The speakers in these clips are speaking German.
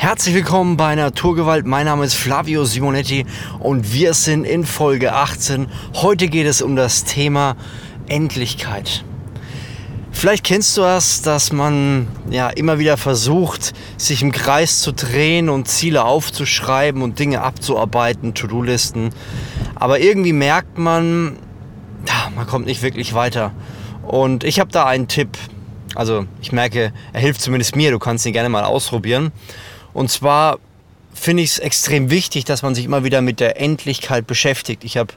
Herzlich willkommen bei Naturgewalt. Mein Name ist Flavio Simonetti und wir sind in Folge 18. Heute geht es um das Thema Endlichkeit. Vielleicht kennst du das, dass man ja immer wieder versucht, sich im Kreis zu drehen und Ziele aufzuschreiben und Dinge abzuarbeiten, To-Do-Listen. Aber irgendwie merkt man, man kommt nicht wirklich weiter. Und ich habe da einen Tipp. Also ich merke, er hilft zumindest mir. Du kannst ihn gerne mal ausprobieren. Und zwar finde ich es extrem wichtig, dass man sich immer wieder mit der Endlichkeit beschäftigt. Ich habe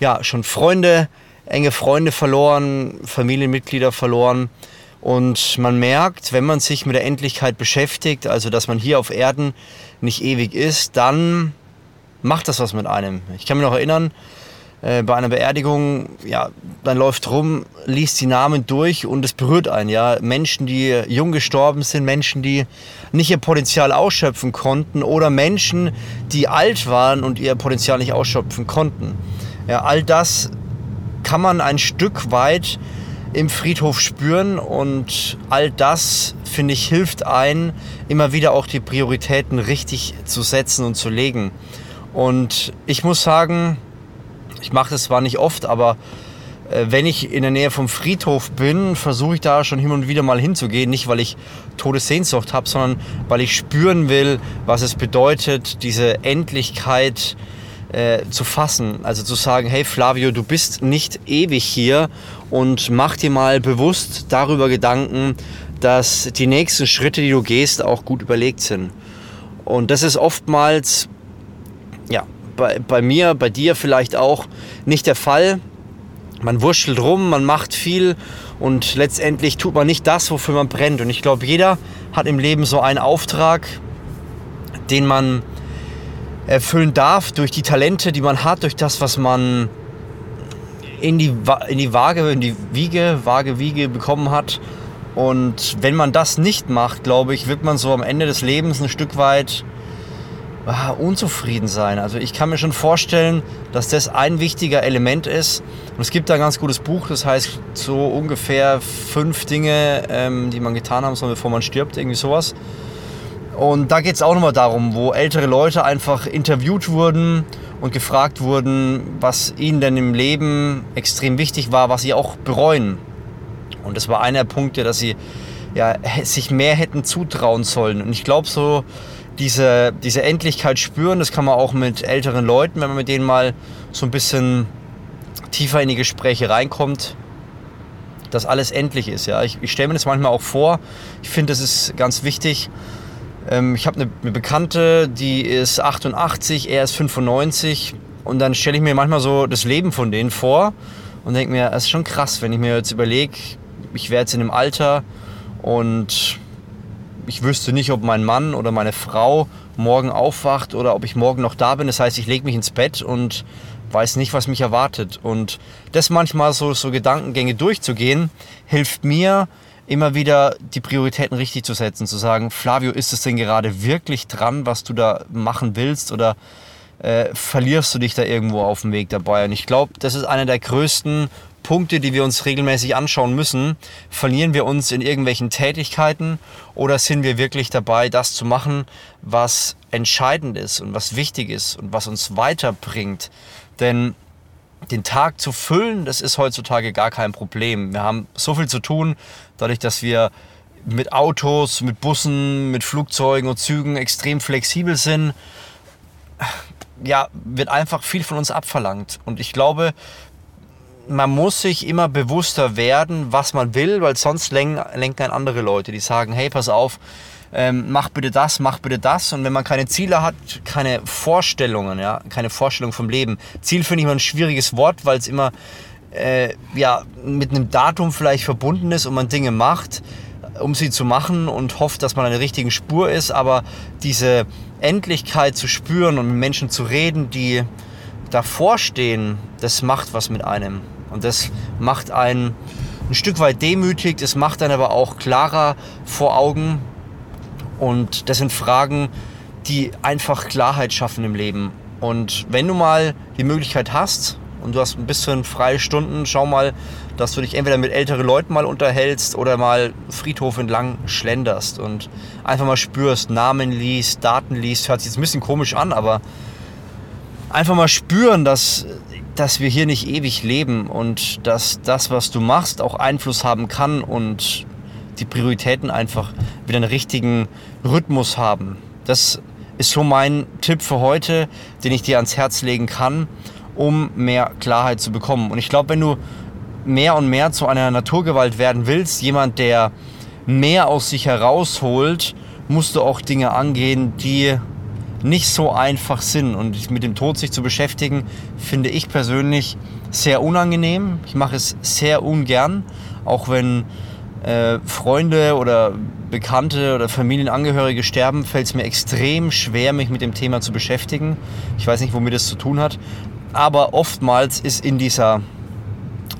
ja schon Freunde, enge Freunde verloren, Familienmitglieder verloren. Und man merkt, wenn man sich mit der Endlichkeit beschäftigt, also dass man hier auf Erden nicht ewig ist, dann macht das was mit einem. Ich kann mich noch erinnern, äh, bei einer Beerdigung, ja, dann läuft rum, liest die Namen durch und es berührt einen, ja. Menschen, die jung gestorben sind, Menschen, die nicht ihr Potenzial ausschöpfen konnten oder Menschen, die alt waren und ihr Potenzial nicht ausschöpfen konnten. Ja, all das kann man ein Stück weit im Friedhof spüren und all das, finde ich, hilft ein, immer wieder auch die Prioritäten richtig zu setzen und zu legen. Und ich muss sagen, ich mache das zwar nicht oft, aber äh, wenn ich in der Nähe vom Friedhof bin, versuche ich da schon hin und wieder mal hinzugehen. Nicht, weil ich Todessehnsucht habe, sondern weil ich spüren will, was es bedeutet, diese Endlichkeit äh, zu fassen. Also zu sagen, hey Flavio, du bist nicht ewig hier und mach dir mal bewusst darüber Gedanken, dass die nächsten Schritte, die du gehst, auch gut überlegt sind. Und das ist oftmals ja, bei, bei mir, bei dir vielleicht auch nicht der Fall. Man wurschtelt rum, man macht viel und letztendlich tut man nicht das, wofür man brennt. Und ich glaube, jeder hat im Leben so einen Auftrag, den man erfüllen darf durch die Talente, die man hat, durch das, was man in die, in die Waage, in die Wiege, Waage, Wiege bekommen hat. Und wenn man das nicht macht, glaube ich, wird man so am Ende des Lebens ein Stück weit ah, unzufrieden sein. Also ich kann mir schon vorstellen, dass das ein wichtiger Element ist. Und es gibt da ein ganz gutes Buch, das heißt so ungefähr fünf Dinge, ähm, die man getan haben soll, bevor man stirbt, irgendwie sowas. Und da geht es auch nochmal darum, wo ältere Leute einfach interviewt wurden und gefragt wurden, was ihnen denn im Leben extrem wichtig war, was sie auch bereuen. Und das war einer der Punkte, dass sie ja, sich mehr hätten zutrauen sollen. Und ich glaube so, diese, diese Endlichkeit spüren. Das kann man auch mit älteren Leuten, wenn man mit denen mal so ein bisschen tiefer in die Gespräche reinkommt, dass alles endlich ist. Ja? Ich, ich stelle mir das manchmal auch vor. Ich finde, das ist ganz wichtig. Ähm, ich habe eine, eine Bekannte, die ist 88, er ist 95. Und dann stelle ich mir manchmal so das Leben von denen vor und denke mir, es ist schon krass, wenn ich mir jetzt überlege, ich wäre jetzt in einem Alter und ich wüsste nicht, ob mein Mann oder meine Frau morgen aufwacht oder ob ich morgen noch da bin. Das heißt, ich lege mich ins Bett und weiß nicht, was mich erwartet. Und das manchmal so, so Gedankengänge durchzugehen, hilft mir, immer wieder die Prioritäten richtig zu setzen, zu sagen, Flavio, ist es denn gerade wirklich dran, was du da machen willst oder äh, verlierst du dich da irgendwo auf dem Weg dabei? Und ich glaube, das ist einer der größten Punkte, die wir uns regelmäßig anschauen müssen. Verlieren wir uns in irgendwelchen Tätigkeiten oder sind wir wirklich dabei, das zu machen, was entscheidend ist und was wichtig ist und was uns weiterbringt? Denn den Tag zu füllen, das ist heutzutage gar kein Problem. Wir haben so viel zu tun, dadurch, dass wir mit Autos, mit Bussen, mit Flugzeugen und Zügen extrem flexibel sind. Ja, wird einfach viel von uns abverlangt. Und ich glaube, man muss sich immer bewusster werden, was man will, weil sonst lenken, lenken andere Leute, die sagen, hey, pass auf, ähm, mach bitte das, mach bitte das. Und wenn man keine Ziele hat, keine Vorstellungen, ja, keine Vorstellung vom Leben. Ziel finde ich immer ein schwieriges Wort, weil es immer äh, ja, mit einem Datum vielleicht verbunden ist und man Dinge macht, um sie zu machen und hofft, dass man an der richtigen Spur ist. Aber diese Endlichkeit zu spüren und mit Menschen zu reden, die davor stehen, das macht was mit einem. Und das macht einen ein Stück weit demütig, das macht dann aber auch klarer vor Augen. Und das sind Fragen, die einfach Klarheit schaffen im Leben. Und wenn du mal die Möglichkeit hast, und du hast ein bisschen freie Stunden, schau mal, dass du dich entweder mit älteren Leuten mal unterhältst oder mal Friedhof entlang schlenderst und einfach mal spürst, Namen liest, Daten liest. Hört sich jetzt ein bisschen komisch an, aber einfach mal spüren, dass, dass wir hier nicht ewig leben und dass das, was du machst, auch Einfluss haben kann und die Prioritäten einfach wieder einen richtigen Rhythmus haben. Das ist so mein Tipp für heute, den ich dir ans Herz legen kann, um mehr Klarheit zu bekommen. Und ich glaube, wenn du mehr und mehr zu einer Naturgewalt werden willst, jemand, der mehr aus sich herausholt, musst du auch Dinge angehen, die nicht so einfach sind. Und mit dem Tod sich zu beschäftigen, finde ich persönlich sehr unangenehm. Ich mache es sehr ungern, auch wenn äh, Freunde oder Bekannte oder Familienangehörige sterben, fällt es mir extrem schwer, mich mit dem Thema zu beschäftigen. Ich weiß nicht, womit es zu tun hat. Aber oftmals ist in dieser,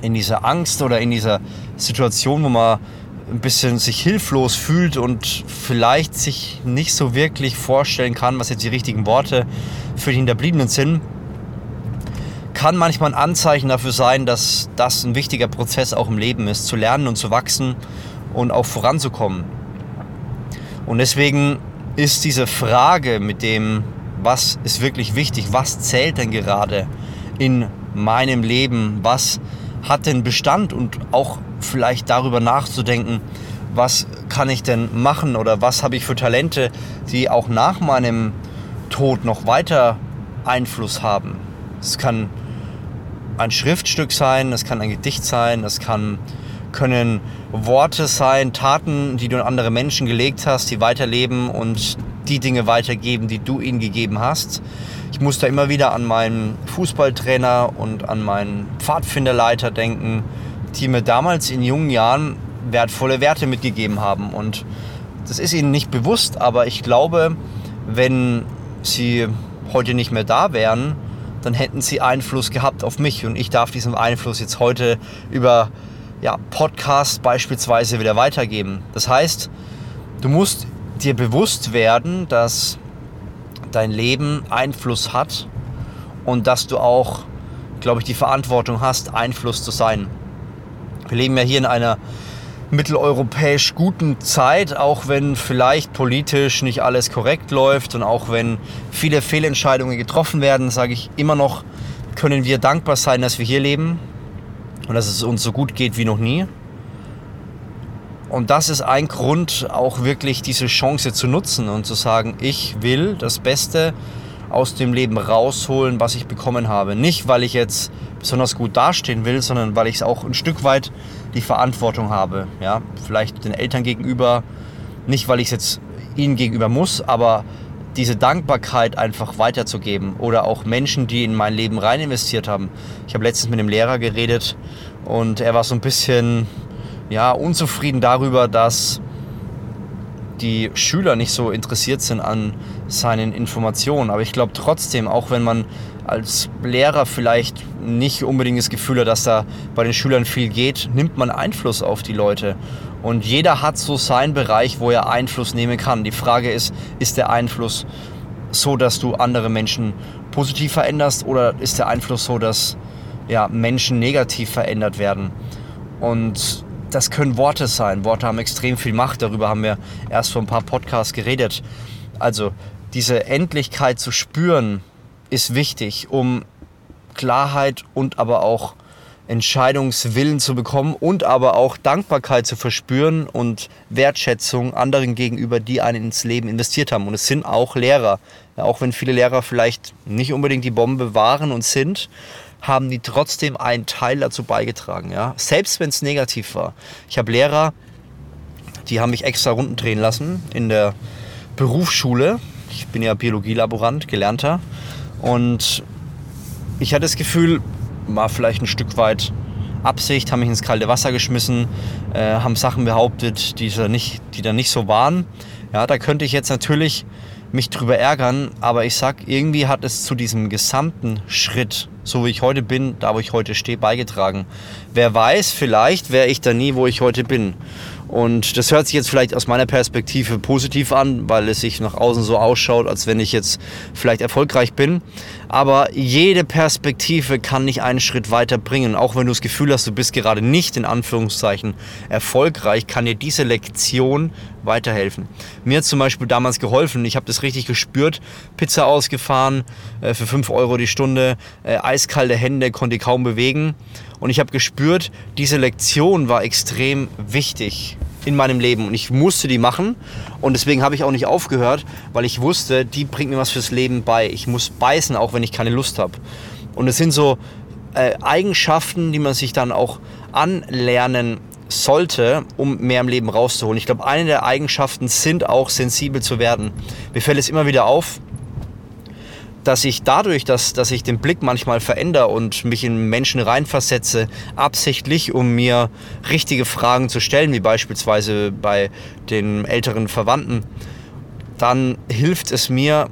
in dieser Angst oder in dieser Situation, wo man ein bisschen sich hilflos fühlt und vielleicht sich nicht so wirklich vorstellen kann, was jetzt die richtigen Worte für die Hinterbliebenen sind, kann manchmal ein Anzeichen dafür sein, dass das ein wichtiger Prozess auch im Leben ist, zu lernen und zu wachsen und auch voranzukommen. Und deswegen ist diese Frage mit dem, was ist wirklich wichtig, was zählt denn gerade in meinem Leben, was hat denn Bestand und auch vielleicht darüber nachzudenken, was kann ich denn machen oder was habe ich für Talente, die auch nach meinem Tod noch weiter Einfluss haben. Es kann ein Schriftstück sein, es kann ein Gedicht sein, es kann, können Worte sein, Taten, die du an andere Menschen gelegt hast, die weiterleben und die Dinge weitergeben, die du ihnen gegeben hast. Ich muss da immer wieder an meinen Fußballtrainer und an meinen Pfadfinderleiter denken, die mir damals in jungen Jahren wertvolle Werte mitgegeben haben. Und das ist ihnen nicht bewusst, aber ich glaube, wenn sie heute nicht mehr da wären, dann hätten sie Einfluss gehabt auf mich. Und ich darf diesen Einfluss jetzt heute über ja, Podcasts beispielsweise wieder weitergeben. Das heißt, du musst dir bewusst werden, dass dein Leben Einfluss hat und dass du auch, glaube ich, die Verantwortung hast, Einfluss zu sein. Wir leben ja hier in einer mitteleuropäisch guten Zeit, auch wenn vielleicht politisch nicht alles korrekt läuft und auch wenn viele Fehlentscheidungen getroffen werden, sage ich immer noch, können wir dankbar sein, dass wir hier leben und dass es uns so gut geht wie noch nie. Und das ist ein Grund, auch wirklich diese Chance zu nutzen und zu sagen, ich will das Beste aus dem Leben rausholen, was ich bekommen habe. Nicht, weil ich jetzt besonders gut dastehen will, sondern weil ich auch ein Stück weit die Verantwortung habe. Ja? Vielleicht den Eltern gegenüber, nicht weil ich es jetzt ihnen gegenüber muss, aber diese Dankbarkeit einfach weiterzugeben oder auch Menschen, die in mein Leben rein investiert haben. Ich habe letztens mit einem Lehrer geredet und er war so ein bisschen ja, unzufrieden darüber, dass die Schüler nicht so interessiert sind an seinen Informationen. Aber ich glaube trotzdem, auch wenn man als Lehrer vielleicht nicht unbedingt das Gefühl hat, dass da bei den Schülern viel geht, nimmt man Einfluss auf die Leute. Und jeder hat so seinen Bereich, wo er Einfluss nehmen kann. Die Frage ist, ist der Einfluss so, dass du andere Menschen positiv veränderst oder ist der Einfluss so, dass ja, Menschen negativ verändert werden? Und das können Worte sein. Worte haben extrem viel Macht. Darüber haben wir erst vor ein paar Podcasts geredet. Also diese Endlichkeit zu spüren, ist wichtig, um Klarheit und aber auch Entscheidungswillen zu bekommen und aber auch Dankbarkeit zu verspüren und Wertschätzung anderen gegenüber, die einen ins Leben investiert haben. Und es sind auch Lehrer. Auch wenn viele Lehrer vielleicht nicht unbedingt die Bombe waren und sind, haben die trotzdem einen Teil dazu beigetragen. Ja? Selbst wenn es negativ war. Ich habe Lehrer, die haben mich extra Runden drehen lassen in der Berufsschule. Ich bin ja Biologielaborant, gelernter. Und ich hatte das Gefühl, war vielleicht ein Stück weit Absicht, haben mich ins kalte Wasser geschmissen, äh, haben Sachen behauptet, die da, nicht, die da nicht so waren. Ja, da könnte ich jetzt natürlich mich drüber ärgern, aber ich sag, irgendwie hat es zu diesem gesamten Schritt, so wie ich heute bin, da wo ich heute stehe, beigetragen. Wer weiß, vielleicht wäre ich da nie, wo ich heute bin. Und das hört sich jetzt vielleicht aus meiner Perspektive positiv an, weil es sich nach außen so ausschaut, als wenn ich jetzt vielleicht erfolgreich bin. Aber jede Perspektive kann nicht einen Schritt weiter bringen. Auch wenn du das Gefühl hast, du bist gerade nicht in Anführungszeichen erfolgreich, kann dir diese Lektion weiterhelfen. Mir hat zum Beispiel damals geholfen, ich habe das richtig gespürt, Pizza ausgefahren äh, für 5 Euro die Stunde, äh, eiskalte Hände, konnte ich kaum bewegen. Und ich habe gespürt, diese Lektion war extrem wichtig in meinem Leben und ich musste die machen und deswegen habe ich auch nicht aufgehört, weil ich wusste, die bringt mir was fürs Leben bei. Ich muss beißen, auch wenn ich keine Lust habe. Und es sind so äh, Eigenschaften, die man sich dann auch anlernen sollte, um mehr im Leben rauszuholen. Ich glaube, eine der Eigenschaften sind auch sensibel zu werden. Mir fällt es immer wieder auf, dass ich dadurch, dass, dass ich den Blick manchmal verändere und mich in Menschen reinversetze, absichtlich, um mir richtige Fragen zu stellen, wie beispielsweise bei den älteren Verwandten, dann hilft es mir,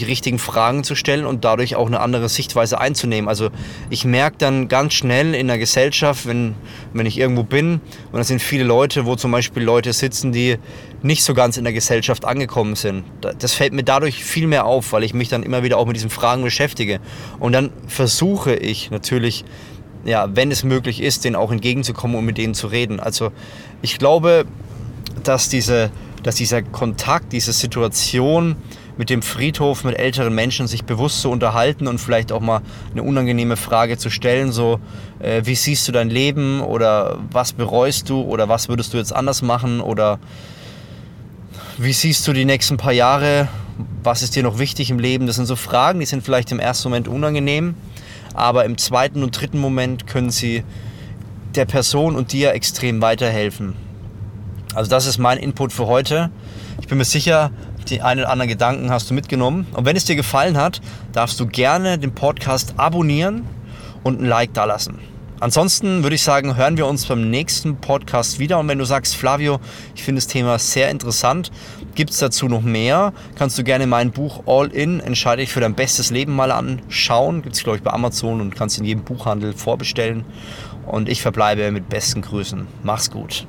die richtigen Fragen zu stellen und dadurch auch eine andere Sichtweise einzunehmen. Also ich merke dann ganz schnell in der Gesellschaft, wenn, wenn ich irgendwo bin und da sind viele Leute, wo zum Beispiel Leute sitzen, die nicht so ganz in der Gesellschaft angekommen sind. Das fällt mir dadurch viel mehr auf, weil ich mich dann immer wieder auch mit diesen Fragen beschäftige. Und dann versuche ich natürlich, ja, wenn es möglich ist, denen auch entgegenzukommen und mit denen zu reden. Also ich glaube, dass, diese, dass dieser Kontakt, diese Situation, mit dem Friedhof mit älteren Menschen sich bewusst zu unterhalten und vielleicht auch mal eine unangenehme Frage zu stellen, so äh, wie siehst du dein Leben oder was bereust du oder was würdest du jetzt anders machen oder wie siehst du die nächsten paar Jahre, was ist dir noch wichtig im Leben? Das sind so Fragen, die sind vielleicht im ersten Moment unangenehm, aber im zweiten und dritten Moment können sie der Person und dir extrem weiterhelfen. Also das ist mein Input für heute. Ich bin mir sicher, die einen oder anderen Gedanken hast du mitgenommen. Und wenn es dir gefallen hat, darfst du gerne den Podcast abonnieren und ein Like dalassen. Ansonsten würde ich sagen, hören wir uns beim nächsten Podcast wieder. Und wenn du sagst, Flavio, ich finde das Thema sehr interessant, gibt es dazu noch mehr, kannst du gerne mein Buch All In, entscheide dich für dein bestes Leben mal anschauen. Gibt es, glaube ich, bei Amazon und kannst in jedem Buchhandel vorbestellen. Und ich verbleibe mit besten Grüßen. Mach's gut.